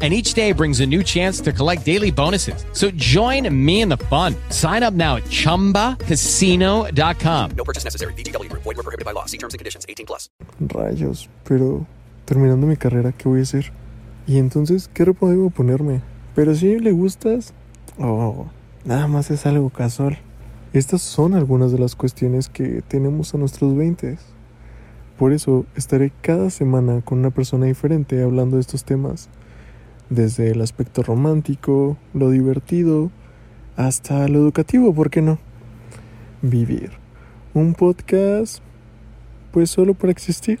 And each day brings a new chance to collect daily bonuses. So join me in the fun. Sign up now at chumbacasino.com. No purchase necessary. VGW Group. Void were prohibited by law. See terms and conditions. 18 plus. Rayos, pero terminando mi carrera, ¿qué voy a hacer? Y entonces, ¿qué ropa debo ponerme? Pero si le gustas, oh, nada más es algo casual. Estas son algunas de las cuestiones que tenemos a nuestros 20. Por eso estaré cada semana con una persona diferente hablando de estos temas. Desde el aspecto romántico, lo divertido, hasta lo educativo, ¿por qué no? Vivir. Un podcast, pues solo para existir.